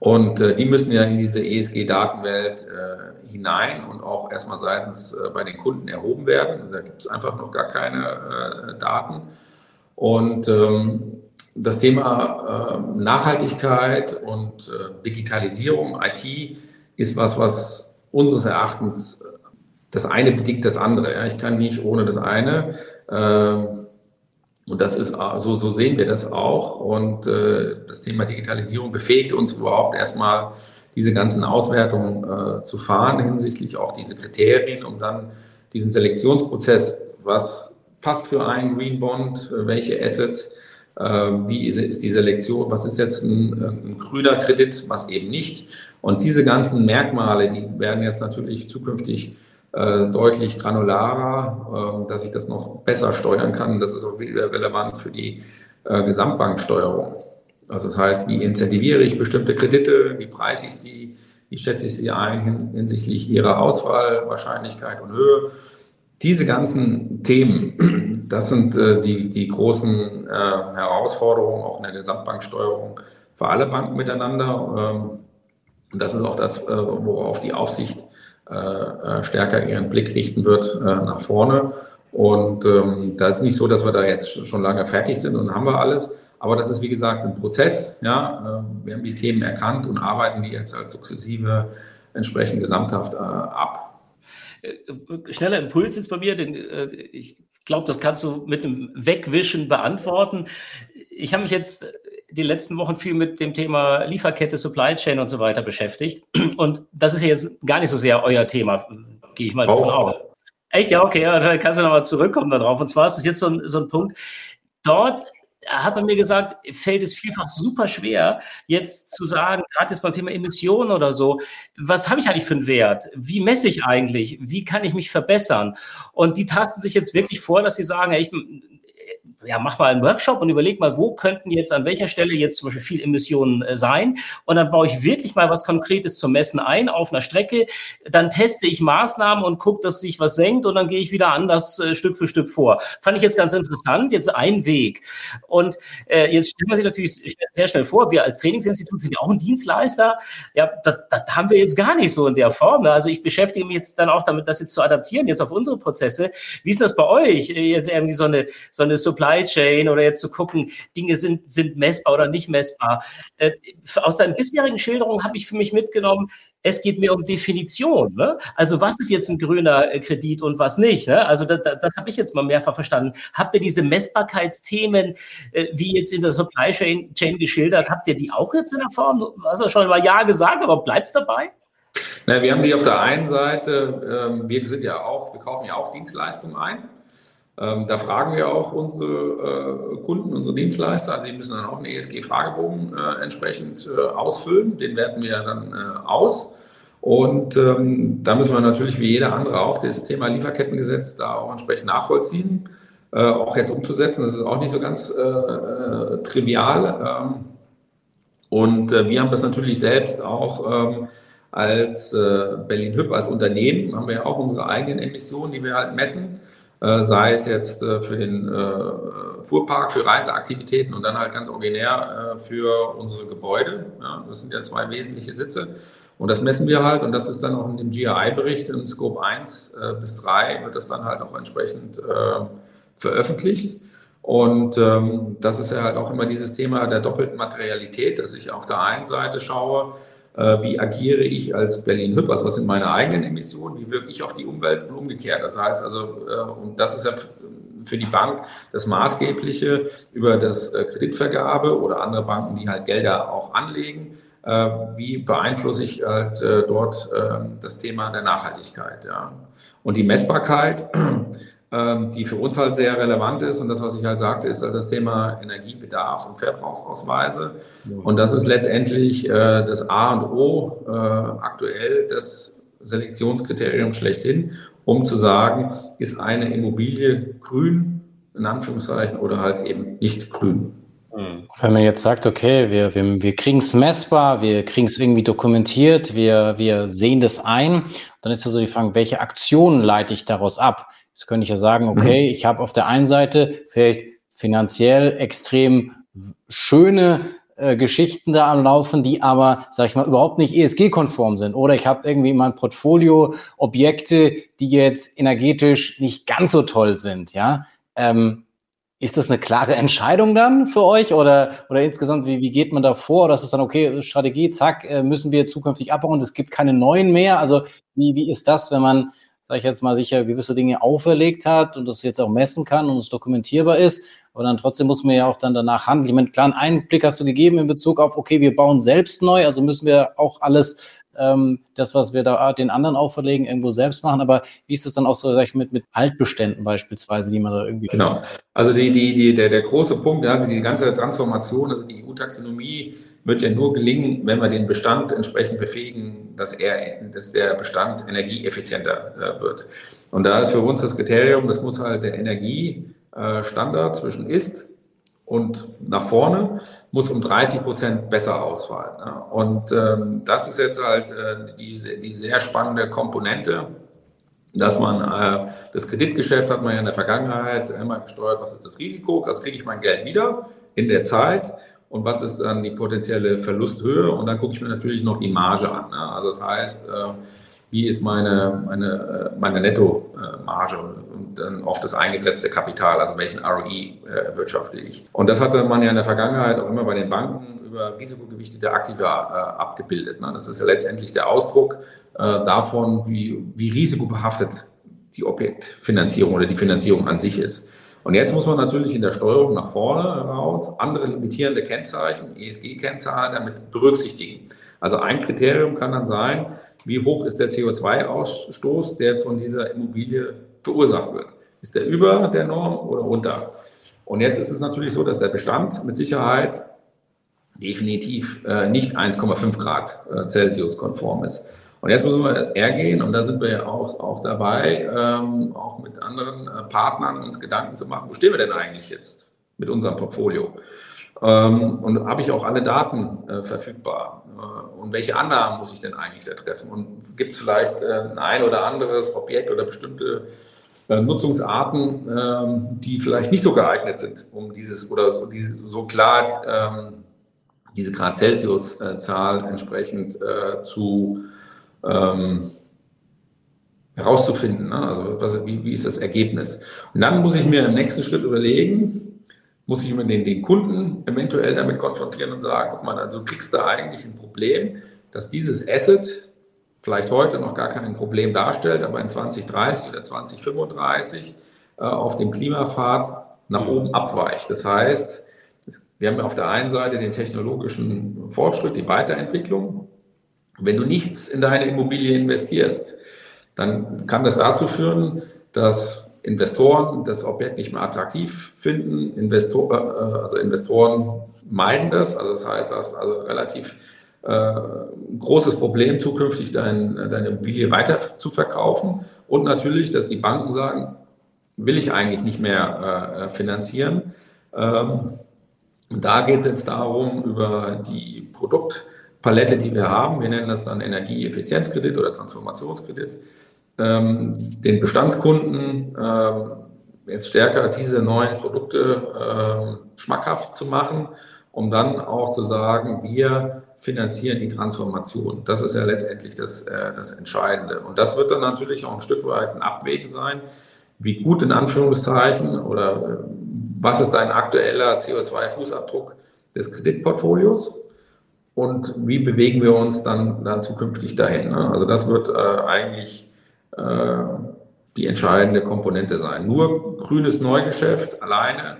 Und äh, die müssen ja in diese ESG-Datenwelt äh, hinein und auch erstmal seitens äh, bei den Kunden erhoben werden. Da gibt es einfach noch gar keine äh, Daten. Und ähm, das Thema äh, Nachhaltigkeit und äh, Digitalisierung, IT, ist was, was unseres Erachtens das eine bedingt das andere. Ja. Ich kann nicht ohne das eine. Und das ist so, so sehen wir das auch. Und äh, das Thema Digitalisierung befähigt uns überhaupt erstmal diese ganzen Auswertungen äh, zu fahren hinsichtlich auch diese Kriterien, um dann diesen Selektionsprozess, was passt für einen Green Bond, welche Assets, äh, wie ist, ist, die Selektion, was ist jetzt ein, ein, grüner Kredit, was eben nicht. Und diese ganzen Merkmale, die werden jetzt natürlich zukünftig äh, deutlich granularer, äh, dass ich das noch besser steuern kann. Das ist auch wieder relevant für die äh, Gesamtbanksteuerung. Also das heißt, wie incentiviere ich bestimmte Kredite, wie preise ich sie, wie schätze ich sie ein hin, hinsichtlich ihrer Auswahlwahrscheinlichkeit und Höhe. Diese ganzen Themen, (clears throat) das sind äh, die, die großen äh, Herausforderungen auch in der Gesamtbanksteuerung für alle Banken miteinander. Ähm, und das ist auch das, äh, worauf die Aufsicht äh, äh, stärker ihren Blick richten wird äh, nach vorne. Und ähm, da ist nicht so, dass wir da jetzt schon lange fertig sind und haben wir alles. Aber das ist, wie gesagt, ein Prozess. Ja, wir haben die Themen erkannt und arbeiten die jetzt als sukzessive entsprechend gesamthaft ab. Schneller Impuls jetzt bei mir, denn ich glaube, das kannst du mit einem Wegwischen beantworten. Ich habe mich jetzt die letzten Wochen viel mit dem Thema Lieferkette, Supply Chain und so weiter beschäftigt. Und das ist ja jetzt gar nicht so sehr euer Thema, gehe ich mal davon oh. aus. Echt? Ja, okay, ja, dann kannst du nochmal zurückkommen darauf. Und zwar ist es jetzt so ein, so ein Punkt. Dort hat man mir gesagt, fällt es vielfach super schwer, jetzt zu sagen, gerade jetzt beim Thema Emissionen oder so, was habe ich eigentlich für einen Wert? Wie messe ich eigentlich? Wie kann ich mich verbessern? Und die tasten sich jetzt wirklich vor, dass sie sagen, ich ja, mach mal einen Workshop und überleg mal, wo könnten jetzt an welcher Stelle jetzt zum Beispiel viel Emissionen äh, sein. Und dann baue ich wirklich mal was Konkretes zum Messen ein auf einer Strecke. Dann teste ich Maßnahmen und gucke, dass sich was senkt und dann gehe ich wieder anders äh, Stück für Stück vor. Fand ich jetzt ganz interessant. Jetzt ein Weg. Und äh, jetzt stellt man sich natürlich sehr schnell vor, wir als Trainingsinstitut sind ja auch ein Dienstleister. Ja, das, das haben wir jetzt gar nicht so in der Form. Also ich beschäftige mich jetzt dann auch damit, das jetzt zu adaptieren, jetzt auf unsere Prozesse. Wie ist denn das bei euch? Jetzt irgendwie so eine, so eine Supply Chain oder jetzt zu gucken, Dinge sind, sind messbar oder nicht messbar. Äh, aus deinen bisherigen Schilderungen habe ich für mich mitgenommen, es geht mir um Definition. Ne? Also was ist jetzt ein grüner äh, Kredit und was nicht? Ne? Also das, das, habe ich jetzt mal mehrfach verstanden. Habt ihr diese Messbarkeitsthemen, äh, wie jetzt in der Supply Chain, Chain geschildert, habt ihr die auch jetzt in der Form? Du hast ja schon mal Ja gesagt, aber bleibt es dabei? Na, wir haben die auf der einen Seite, äh, wir sind ja auch, wir kaufen ja auch Dienstleistungen ein. Ähm, da fragen wir auch unsere äh, Kunden, unsere Dienstleister. Also sie müssen dann auch einen ESG-Fragebogen äh, entsprechend äh, ausfüllen. Den werten wir dann äh, aus. Und ähm, da müssen wir natürlich wie jeder andere auch das Thema Lieferkettengesetz da auch entsprechend nachvollziehen, äh, auch jetzt umzusetzen. Das ist auch nicht so ganz äh, trivial. Ähm, und wir haben das natürlich selbst auch ähm, als Berlin Hüb, als Unternehmen, haben wir ja auch unsere eigenen Emissionen, die wir halt messen. Äh, sei es jetzt äh, für den äh, Fuhrpark, für Reiseaktivitäten und dann halt ganz originär für unsere Gebäude. das sind ja zwei wesentliche Sitze. Und das messen wir halt und das ist dann auch in dem GRI-Bericht im Scope 1 bis 3 wird das dann halt auch entsprechend veröffentlicht. Und ähm, das ist ja halt auch immer dieses Thema der doppelten Materialität, dass ich auf der einen Seite schaue, wie agiere ich als Berlin-Hüb, also was sind meine eigenen Emissionen, wie wirke ich auf die Umwelt und umgekehrt. Das heißt also, äh, und das ist ja für die Bank das Maßgebliche über das äh, Kreditvergabe oder andere Banken, die halt Gelder auch anlegen. Wie beeinflusse ich halt dort ähm, das Thema der Nachhaltigkeit? Ja. Und die Messbarkeit, die für uns halt sehr relevant ist. Und das, was ich halt sagte, ist halt das Thema Energiebedarf und Verbrauchsausweise. Und das ist letztendlich äh, das A und O äh, aktuell, das Selektionskriterium schlechthin. um zu sagen, ist eine Immobilie grün, in Anführungszeichen, oder halt eben nicht grün. Hm. Wenn man jetzt sagt, okay, wir, wir, wir kriegen es messbar, wir kriegen es irgendwie dokumentiert, wir, wir sehen das ein, dann ist ja so die Frage, welche Aktionen leite ich daraus ab? Jetzt könnte ich ja sagen, okay, mhm. ich habe auf der einen Seite vielleicht finanziell extrem schöne äh, Geschichten da am Laufen, die aber, sag ich mal, überhaupt nicht ESG-konform sind. Oder ich habe irgendwie in meinem Portfolio Objekte, die jetzt energetisch nicht ganz so toll sind, ja. Ähm, ist das eine klare Entscheidung dann für euch oder, oder insgesamt, wie, wie geht man da vor? Oder ist es dann, okay, Strategie, zack, äh, müssen wir zukünftig abbauen, es gibt keine neuen mehr? Also wie, wie ist das, wenn man, sag ich jetzt mal, sicher gewisse Dinge auferlegt hat und das jetzt auch messen kann und es dokumentierbar ist? Aber dann trotzdem muss man ja auch dann danach handeln. Ich meine, klar, einen Einblick hast du gegeben in Bezug auf, okay, wir bauen selbst neu, also müssen wir auch alles ähm, das, was wir da den anderen auferlegen, irgendwo selbst machen. Aber wie ist das dann auch so, sag ich, mit, mit Altbeständen beispielsweise, die man da irgendwie. Genau. Also die, die, die, der, der große Punkt, also die ganze Transformation, also die EU-Taxonomie wird ja nur gelingen, wenn wir den Bestand entsprechend befähigen, dass, er, dass der Bestand energieeffizienter äh, wird. Und da ist für uns das Kriterium, das muss halt der Energiestandard zwischen ist und nach vorne muss um 30 Prozent besser ausfallen. Und ähm, das ist jetzt halt äh, die, die sehr spannende Komponente, dass man äh, das Kreditgeschäft hat man ja in der Vergangenheit immer gesteuert, was ist das Risiko, also kriege ich mein Geld wieder in der Zeit und was ist dann die potenzielle Verlusthöhe und dann gucke ich mir natürlich noch die Marge an. Ne? Also das heißt, äh, wie ist meine, meine, meine Nettomarge und dann oft das eingesetzte Kapital, also welchen ROI äh, erwirtschafte ich. Und das hatte man ja in der Vergangenheit auch immer bei den Banken über risikogewichtete Aktiva äh, abgebildet. Ne? Das ist ja letztendlich der Ausdruck äh, davon, wie, wie risikobehaftet die Objektfinanzierung oder die Finanzierung an sich ist. Und jetzt muss man natürlich in der Steuerung nach vorne heraus andere limitierende Kennzeichen, ESG-Kennzahlen damit berücksichtigen. Also ein Kriterium kann dann sein, wie hoch ist der CO2-Ausstoß, der von dieser Immobilie verursacht wird. Ist der über der Norm oder unter? Und jetzt ist es natürlich so, dass der Bestand mit Sicherheit definitiv äh, nicht 1,5 Grad äh, Celsius konform ist. Und jetzt müssen wir ergehen, und da sind wir ja auch, auch dabei, ähm, auch mit anderen äh, Partnern uns Gedanken zu machen, wo stehen wir denn eigentlich jetzt mit unserem Portfolio? Ähm, und habe ich auch alle Daten äh, verfügbar? Äh, und welche Annahmen muss ich denn eigentlich da treffen? Und gibt es vielleicht äh, ein oder anderes Objekt oder bestimmte äh, Nutzungsarten, ähm, die vielleicht nicht so geeignet sind, um dieses oder so, diese, so klar ähm, diese Grad Celsius-Zahl entsprechend äh, zu ähm, herauszufinden. Ne? Also was, wie, wie ist das Ergebnis? Und dann muss ich mir im nächsten Schritt überlegen, muss ich immer den, den Kunden eventuell damit konfrontieren und sagen, guck mal, also du kriegst da eigentlich ein Problem, dass dieses Asset vielleicht heute noch gar kein Problem darstellt, aber in 2030 oder 2035 äh, auf dem Klimapfad nach oben abweicht. Das heißt, wir haben auf der einen Seite den technologischen Fortschritt, die Weiterentwicklung. Wenn du nichts in deine Immobilie investierst, dann kann das dazu führen, dass Investoren das Objekt nicht mehr attraktiv finden. Investor, äh, also Investoren meiden das. Also das heißt, das ist also relativ äh, großes Problem, zukünftig dein, deine Immobilie weiter zu verkaufen. Und natürlich, dass die Banken sagen, will ich eigentlich nicht mehr äh, finanzieren. Ähm, da geht es jetzt darum, über die Produktpalette, die wir haben, wir nennen das dann Energieeffizienzkredit oder Transformationskredit, ähm, den Bestandskunden ähm, jetzt stärker diese neuen Produkte ähm, schmackhaft zu machen, um dann auch zu sagen, wir finanzieren die Transformation. Das ist ja letztendlich das, äh, das Entscheidende. Und das wird dann natürlich auch ein Stück weit ein Abwägen sein, wie gut in Anführungszeichen oder äh, was ist dein aktueller CO2-Fußabdruck des Kreditportfolios und wie bewegen wir uns dann, dann zukünftig dahin. Ne? Also das wird äh, eigentlich äh, die entscheidende Komponente sein. Nur grünes Neugeschäft alleine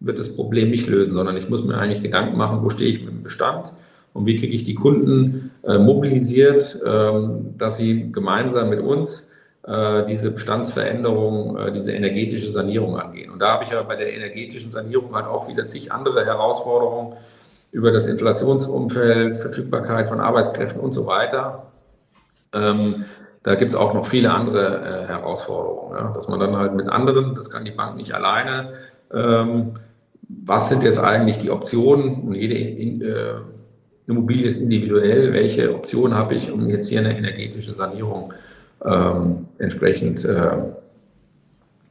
wird das Problem nicht lösen, sondern ich muss mir eigentlich Gedanken machen, wo stehe ich mit dem Bestand und wie kriege ich die Kunden äh, mobilisiert, ähm, dass sie gemeinsam mit uns äh, diese Bestandsveränderung, äh, diese energetische Sanierung angehen. Und da habe ich ja bei der energetischen Sanierung halt auch wieder zig andere Herausforderungen über das Inflationsumfeld, Verfügbarkeit von Arbeitskräften und so weiter. Ähm, da gibt es auch noch viele andere äh, Herausforderungen, ja? dass man dann halt mit anderen, das kann die Bank nicht alleine, ähm, was sind jetzt eigentlich die Optionen? Und jede in, äh, Immobilie ist individuell. Welche Optionen habe ich, um jetzt hier eine energetische Sanierung ähm, entsprechend äh,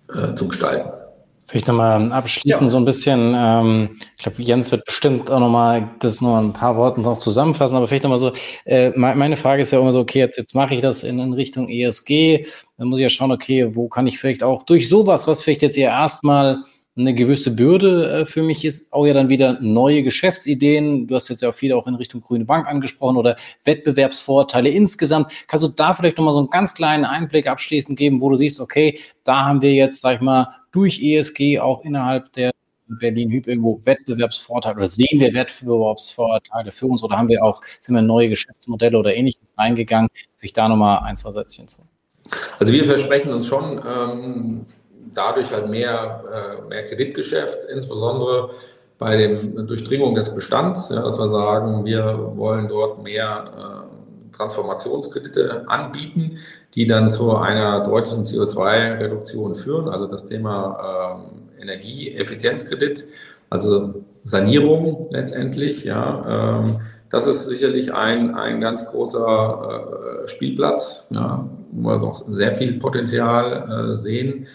äh, zu gestalten? Vielleicht nochmal abschließend ja. so ein bisschen, ähm, ich glaube, Jens wird bestimmt auch nochmal das nur ein paar Worten noch zusammenfassen, aber vielleicht nochmal so, äh, meine Frage ist ja immer so, okay, jetzt, jetzt mache ich das in, in Richtung ESG, dann muss ich ja schauen, okay, wo kann ich vielleicht auch durch sowas, was vielleicht jetzt ja erstmal eine gewisse Bürde äh, für mich ist, auch ja dann wieder neue Geschäftsideen. Du hast jetzt ja auch viel auch in Richtung Grüne Bank angesprochen oder Wettbewerbsvorteile insgesamt. Kannst du da vielleicht nochmal so einen ganz kleinen Einblick abschließend geben, wo du siehst, okay, da haben wir jetzt, sag ich mal, durch ESG auch innerhalb der Berlin-Hüb irgendwo Wettbewerbsvorteile oder sehen wir Wettbewerbsvorteile für uns oder haben wir auch, sind wir neue Geschäftsmodelle oder ähnliches reingegangen? Vielleicht da nochmal ein, zwei Sätzchen zu. Also wir versprechen uns schon, ähm, dadurch halt mehr, äh, mehr Kreditgeschäft, insbesondere bei der Durchdringung des Bestands, ja, dass wir sagen, wir wollen dort mehr äh, Transformationskredite anbieten, die dann zu einer deutlichen CO2-Reduktion führen. Also das Thema ähm, Energieeffizienzkredit, also Sanierung letztendlich, ja, ähm, das ist sicherlich ein, ein ganz großer äh, Spielplatz, ja, wo wir noch sehr viel Potenzial äh, sehen.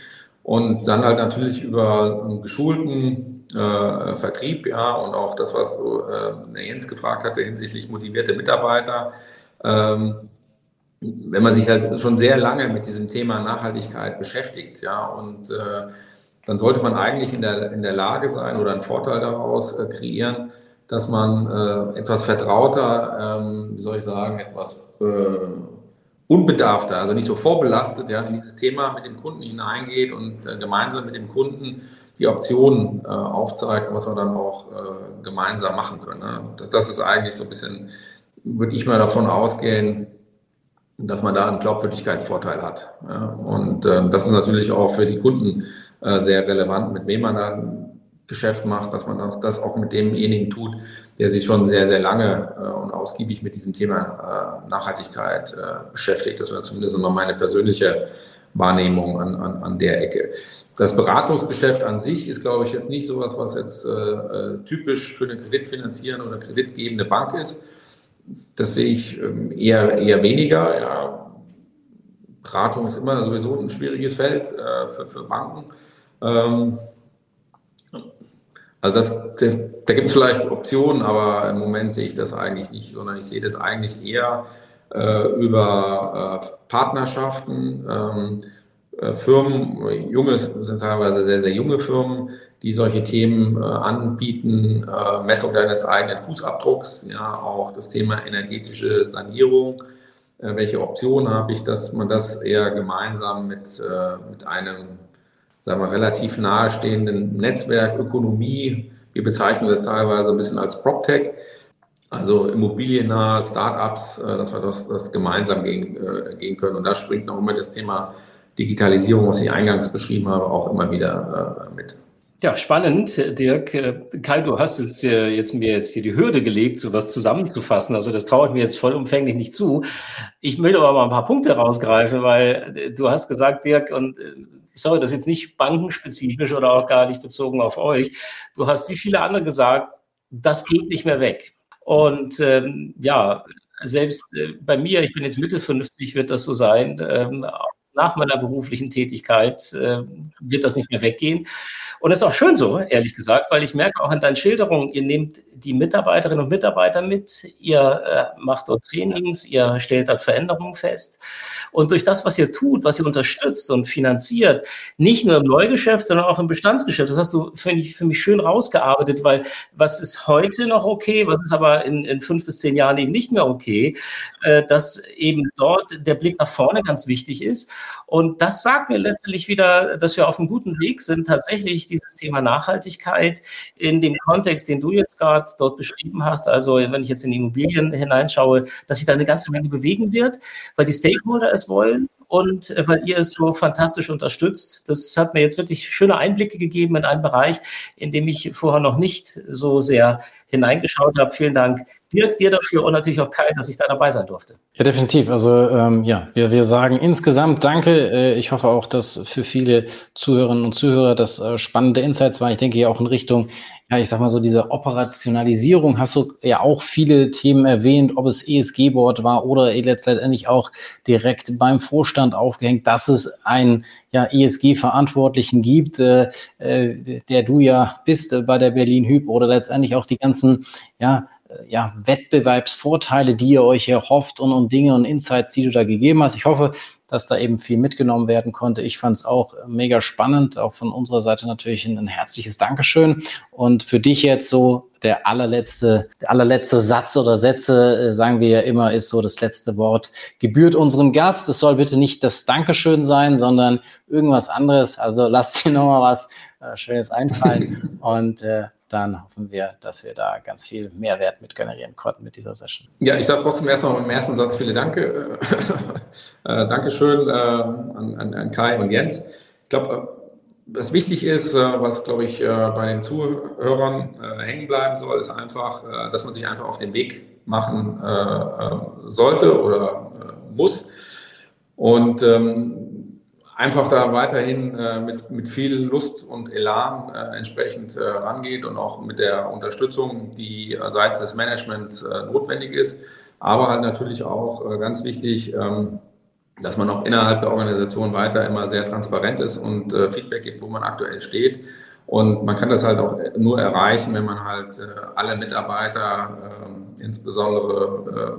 Und dann halt natürlich über einen geschulten äh, Vertrieb, ja, und auch das, was äh, Jens gefragt hatte hinsichtlich motivierte Mitarbeiter. Ähm, wenn man sich halt schon sehr lange mit diesem Thema Nachhaltigkeit beschäftigt, ja, und äh, dann sollte man eigentlich in der, in der Lage sein oder einen Vorteil daraus äh, kreieren, dass man äh, etwas vertrauter, ähm, wie soll ich sagen, etwas äh, unbedarfter, also nicht so vorbelastet, ja, in dieses Thema mit dem Kunden hineingeht und äh, gemeinsam mit dem Kunden die Optionen äh, aufzeigt, was wir dann auch äh, gemeinsam machen können. Ne? Das ist eigentlich so ein bisschen, würde ich mal davon ausgehen, dass man da einen Glaubwürdigkeitsvorteil hat. Ja? Und äh, das ist natürlich auch für die Kunden äh, sehr relevant, mit wem man dann Geschäft macht, dass man auch das auch mit demjenigen tut, der sich schon sehr, sehr lange äh, und ausgiebig mit diesem Thema äh, Nachhaltigkeit äh, beschäftigt. Das wäre zumindest immer meine persönliche Wahrnehmung an, an, an der Ecke. Das Beratungsgeschäft an sich ist, glaube ich, jetzt nicht sowas, was jetzt äh, äh, typisch für eine kreditfinanzierende oder kreditgebende Bank ist. Das sehe ich ähm, eher, eher weniger. Ja. Beratung ist immer sowieso ein schwieriges Feld äh, für, für Banken. Ähm, also das, da, gibt es vielleicht Optionen, aber im Moment sehe ich das eigentlich nicht, sondern ich sehe das eigentlich eher äh, über äh, Partnerschaften. Ähm, äh, Firmen, junge sind teilweise sehr, sehr junge Firmen, die solche Themen äh, anbieten, äh, Messung deines eigenen Fußabdrucks, ja, auch das Thema energetische Sanierung. Äh, welche Optionen habe ich, dass man das eher gemeinsam mit, mit einem sagen wir, relativ nahestehenden Netzwerk, Ökonomie. Wir bezeichnen das teilweise ein bisschen als PropTech, also immobiliennahe Startups, äh, dass wir das, das gemeinsam gehen, äh, gehen können. Und da springt noch immer das Thema Digitalisierung, was ich eingangs beschrieben habe, auch immer wieder äh, mit. Ja, spannend, Dirk. Kai, du hast es jetzt mir jetzt hier die Hürde gelegt, so was zusammenzufassen. Also das traue ich mir jetzt vollumfänglich nicht zu. Ich möchte aber mal ein paar Punkte rausgreifen, weil du hast gesagt, Dirk, und sorry, das ist jetzt nicht bankenspezifisch oder auch gar nicht bezogen auf euch. Du hast wie viele andere gesagt, das geht nicht mehr weg. Und ähm, ja, selbst äh, bei mir, ich bin jetzt Mitte 50, wird das so sein. Ähm, nach meiner beruflichen Tätigkeit äh, wird das nicht mehr weggehen. Und das ist auch schön so, ehrlich gesagt, weil ich merke auch an deinen Schilderungen, ihr nehmt die Mitarbeiterinnen und Mitarbeiter mit, ihr äh, macht dort Trainings, ihr stellt dort Veränderungen fest. Und durch das, was ihr tut, was ihr unterstützt und finanziert, nicht nur im Neugeschäft, sondern auch im Bestandsgeschäft, das hast du, finde ich, für mich schön rausgearbeitet, weil was ist heute noch okay, was ist aber in, in fünf bis zehn Jahren eben nicht mehr okay, äh, dass eben dort der Blick nach vorne ganz wichtig ist. Und das sagt mir letztlich wieder, dass wir auf einem guten Weg sind, tatsächlich dieses Thema Nachhaltigkeit in dem Kontext, den du jetzt gerade dort beschrieben hast, also wenn ich jetzt in Immobilien hineinschaue, dass sich da eine ganze Menge bewegen wird, weil die Stakeholder es wollen und äh, weil ihr es so fantastisch unterstützt. Das hat mir jetzt wirklich schöne Einblicke gegeben in einen Bereich, in dem ich vorher noch nicht so sehr hineingeschaut habe. Vielen Dank, Dirk, dir dafür und natürlich auch Kai, dass ich da dabei sein durfte. Ja, definitiv. Also ähm, ja, wir, wir sagen insgesamt Danke. Äh, ich hoffe auch, dass für viele Zuhörerinnen und Zuhörer das äh, spannende Insights war. Ich denke ja auch in Richtung ja, ich sag mal so, diese Operationalisierung hast du ja auch viele Themen erwähnt, ob es ESG-Board war oder letztendlich auch direkt beim Vorstand aufgehängt, dass es einen ja, ESG-Verantwortlichen gibt, äh, äh, der du ja bist äh, bei der Berlin Hyp oder letztendlich auch die ganzen, ja, äh, ja, Wettbewerbsvorteile, die ihr euch erhofft und, und Dinge und Insights, die du da gegeben hast. Ich hoffe, dass da eben viel mitgenommen werden konnte. Ich fand es auch mega spannend, auch von unserer Seite natürlich ein, ein, herzliches Dankeschön. Und für dich jetzt so der allerletzte, der allerletzte Satz oder Sätze, äh, sagen wir ja immer, ist so das letzte Wort, gebührt unserem Gast. Es soll bitte nicht das Dankeschön sein, sondern irgendwas anderes. Also lasst dir nochmal was äh, Schönes einfallen. (laughs) Und äh, dann hoffen wir, dass wir da ganz viel Mehrwert mit generieren konnten mit dieser Session. Ja, ich sage trotzdem erstmal im ersten Satz viele Danke. (laughs) äh, Dankeschön äh, an, an, Kai und Jens. Ich glaube, äh, was wichtig ist, äh, was glaube ich äh, bei den Zuhörern hängen bleiben soll, ist einfach, dass man sich einfach auf den Weg machen sollte oder muss. Und ähm, einfach da weiterhin äh, mit, mit viel Lust und Elan äh, entsprechend äh, rangeht und auch mit der Unterstützung, die seitens des Managements äh, notwendig ist. Aber halt natürlich auch äh, ganz wichtig, ähm, dass man auch innerhalb der Organisation weiter immer sehr transparent ist und äh, Feedback gibt, wo man aktuell steht. Und man kann das halt auch nur erreichen, wenn man halt alle Mitarbeiter, ähm, insbesondere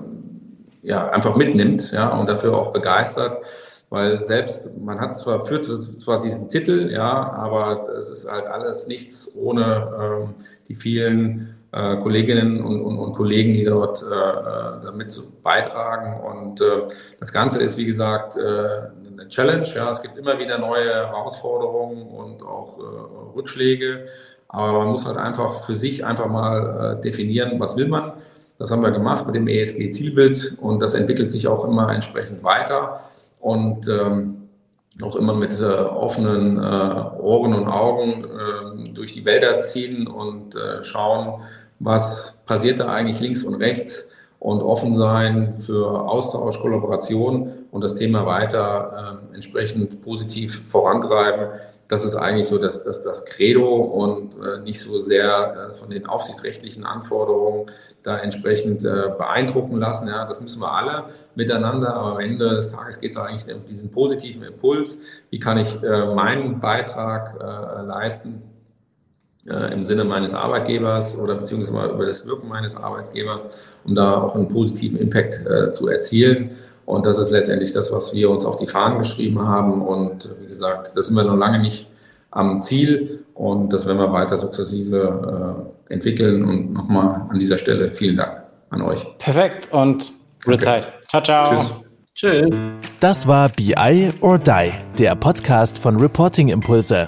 ja, einfach mitnimmt ja, und dafür auch begeistert weil selbst, man hat zwar, führt zwar diesen Titel, ja, aber es ist halt alles nichts ohne ähm, die vielen äh, Kolleginnen und, und, und, Kollegen, die dort äh, äh damit beitragen. Und äh, das Ganze ist, wie gesagt, äh, eine Challenge. Ja, es gibt immer wieder neue Herausforderungen und auch äh, Rückschläge. Aber man muss halt einfach für sich einfach mal äh, definieren, was will man. Das haben wir gemacht mit dem ESG-Zielbild und das entwickelt sich auch immer entsprechend weiter und ähm, auch immer mit äh, offenen äh, Ohren und Augen äh, durch die Wälder ziehen und äh, schauen, was passiert da eigentlich links und rechts und offen sein für Austausch, Kollaboration und das Thema weiter äh, entsprechend positiv vorantreiben das ist eigentlich so das, das, das Credo und äh, nicht so sehr äh, von den aufsichtsrechtlichen Anforderungen da entsprechend äh, beeindrucken lassen. Ja, das müssen wir alle miteinander, aber am Ende des Tages geht es eigentlich um diesen positiven Impuls. Wie kann ich äh, meinen Beitrag äh, leisten äh, im Sinne meines Arbeitgebers oder beziehungsweise über das Wirken meines Arbeitgebers, um da auch einen positiven Impact zu erzielen. Und das ist letztendlich das, was wir uns auf die Fahnen geschrieben haben. Und wie gesagt, das sind wir noch lange nicht am Ziel. Und das werden wir weiter sukzessive äh, entwickeln. Und nochmal an dieser Stelle vielen Dank an euch. Perfekt und gute okay. Zeit. Ciao, ciao. Tschüss. Tschüss. Das war BI or Die, der Podcast von Reporting Impulse.